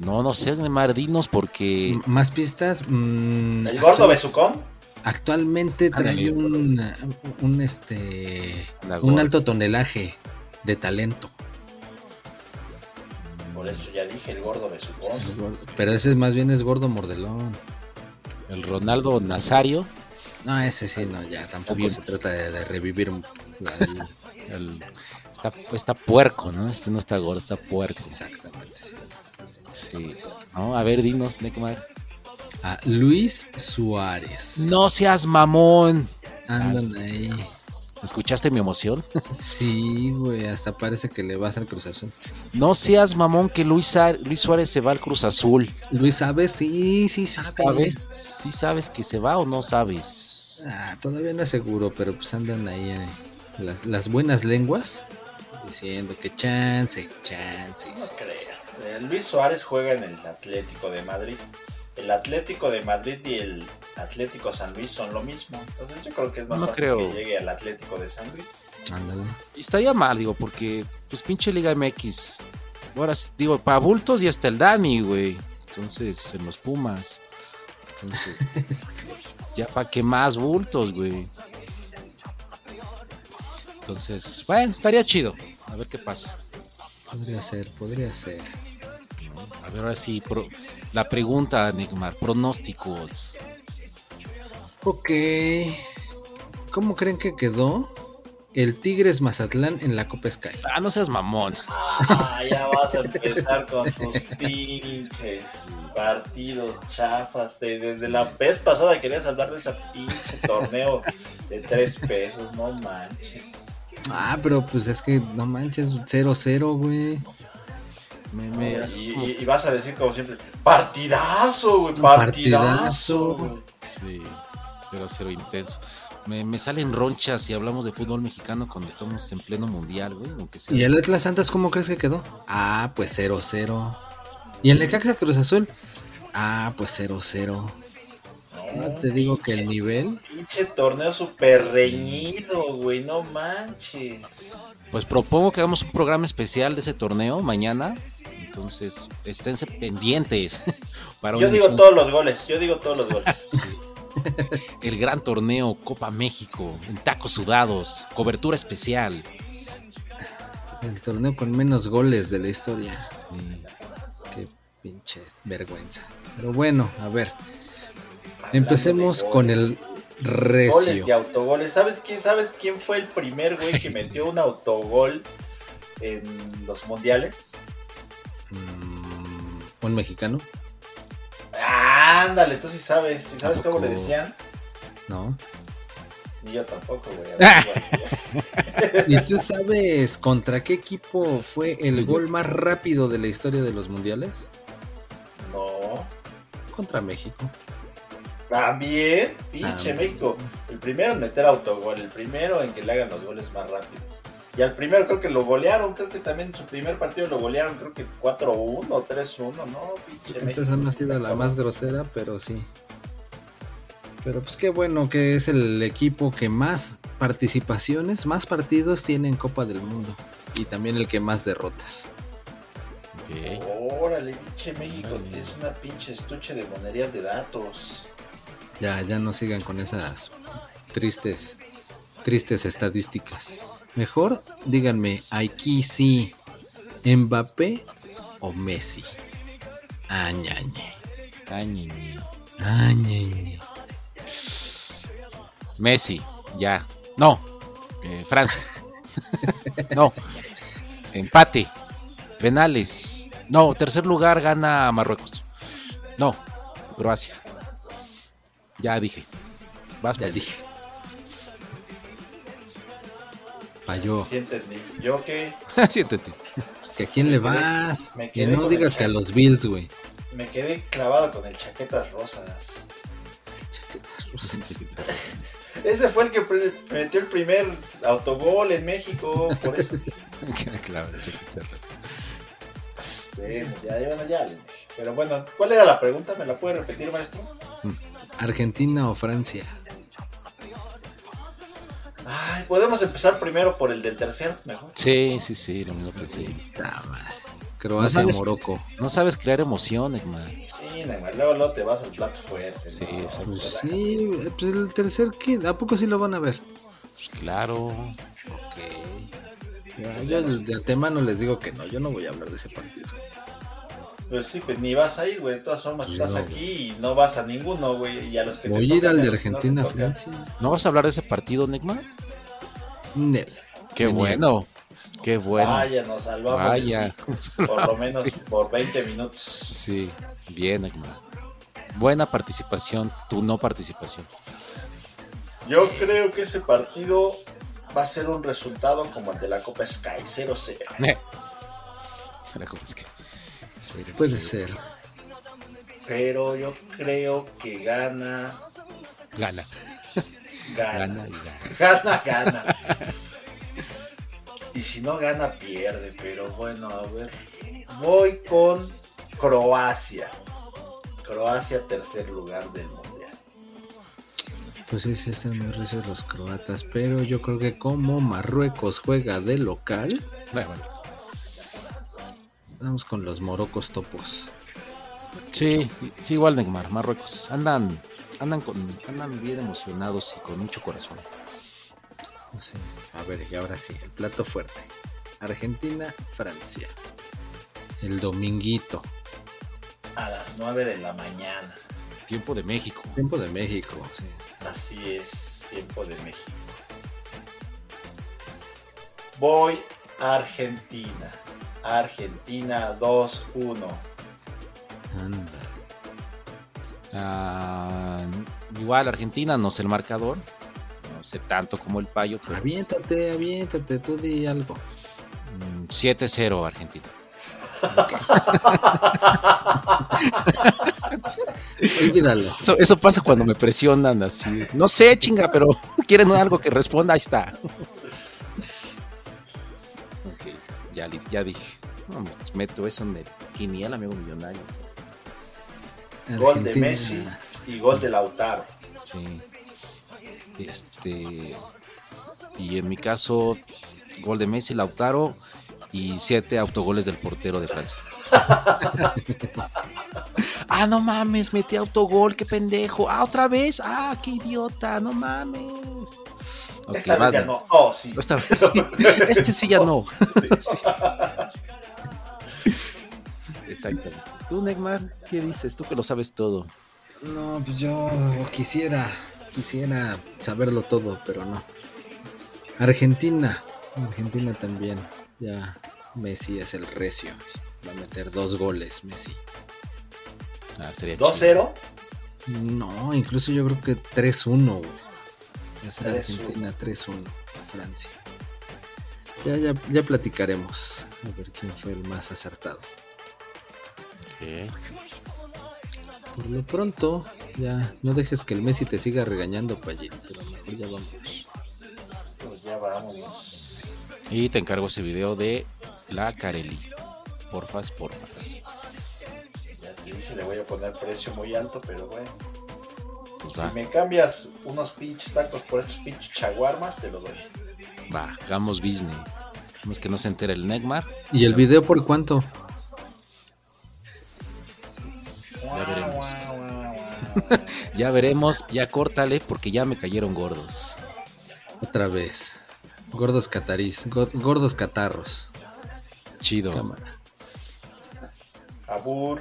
No, no sé, Neymar, dinos porque. M- Más pistas. mm, El gordo actual- besucón. Actualmente trae un, un este un alto tonelaje de talento. Por eso ya dije el gordo besucón. Pero ese más bien es gordo mordelón. El Ronaldo Nazario. No, ese sí, no, ya tampoco se trata de, de revivir un- la- *laughs* El, está, está puerco, ¿no? Este no está gordo, está puerco. Exactamente. sí. Sí. ¿No? A ver, dinos, Neymar. A Luis Suárez. No seas mamón. Andan ahí. ¿Escuchaste mi emoción? *laughs* Sí, güey, hasta parece que le vas al Cruz Azul. No seas mamón que Luis, Luis Suárez se va al Cruz Azul. Luis, ¿sabes? Sí, sí, sabe. ¿Sabes? ¿Sí sabes que se va o no sabes? Ah, todavía no es seguro, pero pues andan ahí eh, las, las buenas lenguas diciendo que chance, chance. No creo. Luis Suárez juega en el Atlético de Madrid. El Atlético de Madrid y el Atlético San Luis son lo mismo. Entonces yo creo que es más No fácil creo. que llegue al Atlético de San Luis. Ándale. Y estaría mal, digo, porque, pues pinche Liga MX. Ahora, digo, para bultos y hasta el Dani, güey. Entonces, en los Pumas. Entonces, *laughs* ya para qué más bultos, güey. Entonces, bueno, estaría chido. A ver qué pasa. Podría ser, podría ser. A ver, ahora sí, pro- la pregunta, Neymar, pronósticos. Ok. ¿Cómo creen que quedó el Tigres Mazatlán en la Copa Sky? Ah, no seas mamón. Ah, ya vas a empezar con tus pinches partidos chafas. De- Desde la vez pasada querías hablar de ese pinche torneo de tres pesos, no manches. Ah, pero pues es que no manches, 0-0, güey. Me, me- Y, y- y vas a decir como siempre, partidazo, güey, partidazo. Partidazo. güey". Sí, 0-0 intenso. Me, me salen ronchas si hablamos de fútbol mexicano cuando estamos en pleno mundial, güey. Aunque sea. ¿Y el Atlas Santos cómo crees que quedó? Ah, pues 0-0. ¿Y el Necaxa Cruz Azul? Ah, pues 0-0. No te digo que el nivel. Pinche torneo súper reñido, güey, no manches. Pues propongo que hagamos un programa especial de ese torneo mañana. Entonces, esténse pendientes. *laughs* para Yo digo edición- todos los goles, yo digo todos los goles. *laughs* Sí. El gran torneo Copa México en tacos sudados, cobertura especial. El torneo con menos goles de la historia. Sí. Qué pinche vergüenza. Pero bueno, a ver. Empecemos con el Goles y Recio. autogoles. ¿Sabes quién, ¿Sabes quién fue el primer güey que metió un autogol en los mundiales? Mm, ¿Un mexicano? Ándale, tú sí sabes. ¿Sí ¿Sabes ¿A cómo le decían? No. Ni yo tampoco, güey. A ver, güey. ¿Y tú sabes contra qué equipo fue el gol más rápido de la historia de los mundiales? no. Contra México. También, pinche Ah, México. El primero en meter autogol, el primero en que le hagan los goles más rápidos. Y al primero creo que lo golearon, creo que también en su primer partido lo golearon, creo que 4-1 o 3-1, ¿no? Pinche Esta México. no ha sido la más grosera, pero sí. Pero pues qué bueno que es el equipo que más participaciones, más partidos tiene en Copa del Mundo. Y también el que más derrotas. Órale, pinche México, Órale. es una pinche estuche de monerías de datos. Ya, ya no sigan con esas tristes, tristes estadísticas. Mejor díganme, aquí sí, Mbappé o Messi. Añañe. Ay, ñe, ñe. Añañe. Messi, ya. No. Eh, Francia. *laughs* no. Empate. Penales. No, tercer lugar gana Marruecos. No. Croacia. Ya dije. Vas, Ya dije. *laughs* Sientes, ni yo que *laughs* Siéntete. ¿que a quién le vas? Que no digas que a los Bills, güey. me quedé clavado con el chaquetas rosas. *laughs* Ese fue el que metió el primer autogol en México, por eso. claro. Bueno, ya, ya, ya les dije. Pero bueno, ¿cuál era la pregunta? ¿Me la puede repetir, maestro? ¿Argentina o Francia? Ay, podemos empezar primero por el del tercer, mejor. Sí, sí, sí, lo mismo. Ah, madre. Croacia, No sabes- Morocco. No sabes crear emociones, man. Sí, Neymar, luego, luego te vas al plato fuerte. Sí, ¿no? Pues sí, pues el tercer, ¿qué? ¿A poco sí lo van a ver? Pues claro. Ok. Ya, yo de antemano les digo que no, yo no voy a hablar de ese partido. Pues sí, pues ni vas a ir, güey. De todas formas, estás no, aquí y no vas a ninguno, güey. Y a los que te Voy a ir tocan, al de no te Argentina, tocan. Francia. ¿No vas a hablar de ese partido, Neymar? Nel. Qué bueno. Qué bueno. Vaya, nos salvamos. Vaya. Por lo menos *laughs* por 20 minutos. Sí, bien, Neymar. Buena participación, tu no participación. Yo creo que ese partido va a ser un resultado como el de la Copa Sky 0-0. Era como es que- Puede ser. Pero yo creo que gana. Gana, Gana. gana y gana. *laughs* Gana, gana. Y si no gana, pierde. Pero bueno, a ver. Voy con Croacia. Croacia, tercer lugar del mundial. Pues sí, sí están muy recios los croatas, pero yo creo que como Marruecos juega de local, Bueno, bueno. Vamos con los morocos topos. Sí, sí, igual Neymar, Marruecos. Andan, andan con, andan bien emocionados y con mucho corazón. Sé. A ver, y ahora sí, el plato fuerte. Argentina, Francia. El dominguito. A las 9 de la mañana. Tiempo de México. Tiempo de México, sí. Así es, tiempo de México. Voy a Argentina. Argentina 2-1. Ándale. Ah, igual Argentina, no sé el marcador. No sé tanto como el payo, pero Aviéntate, aviéntate, tú di algo. mm, 7-0 Argentina. *laughs* Olvídalo. Eso, eso pasa cuando me presionan así. No sé, chinga, pero *laughs* quieren algo que responda, ahí está. Ya, dije. Meto eso en el quiniela, amigo millonario. Gol de. Messi y gol de Lautaro. Sí. Este. Y en mi caso, gol de Messi, Lautaro y siete autogoles del portero de Francia. *laughs* ah, no mames, metí autogol, qué pendejo. Ah, otra vez. Ah, qué idiota, no mames. Ok, Esta vez ya no. Oh, sí. Esta vez sí. *laughs* Este sí ya no. *laughs* Sí. Exactamente. Tú, Neymar, ¿qué dices? Tú que lo sabes todo. No, pues yo quisiera, quisiera saberlo todo, pero no. Argentina, Argentina también. Ya Messi es el recio. Va a meter dos goles, Messi. Ah, estaría chido. 2-0. No, incluso yo creo que 3-1, güey. Va a ser 3-1. Argentina 3-1 a Francia. Ya, ya, ya platicaremos. A ver quién fue el más acertado. Ok. Por lo pronto, ya no dejes que el Messi te siga regañando, Payet, pero mejor ya vamos. Pues ya vámonos. Y te encargo ese video de la Carelli. Porfas, porfas. Ya te dije, le voy a poner precio muy alto, pero bueno. Pues Si me cambias unos pinches tacos por estos pinches chaguarmas, te lo doy. va, hagamos business. Vamos que no se entere el Neymar. ¿Y el video por cuánto? Ya veremos. *laughs* Ya veremos, ya córtale porque ya me cayeron gordos. Otra vez. Gordos catarís, go- gordos catarros. Chido. Cámara. Abur.